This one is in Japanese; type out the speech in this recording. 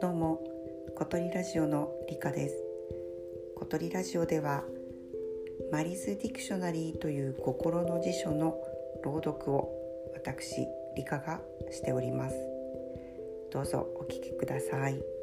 どうも小鳥ラジオのりかです。小鳥ラジオではマリズディクショナリーという心の辞書の朗読を私理科がしております。どうぞお聞きください。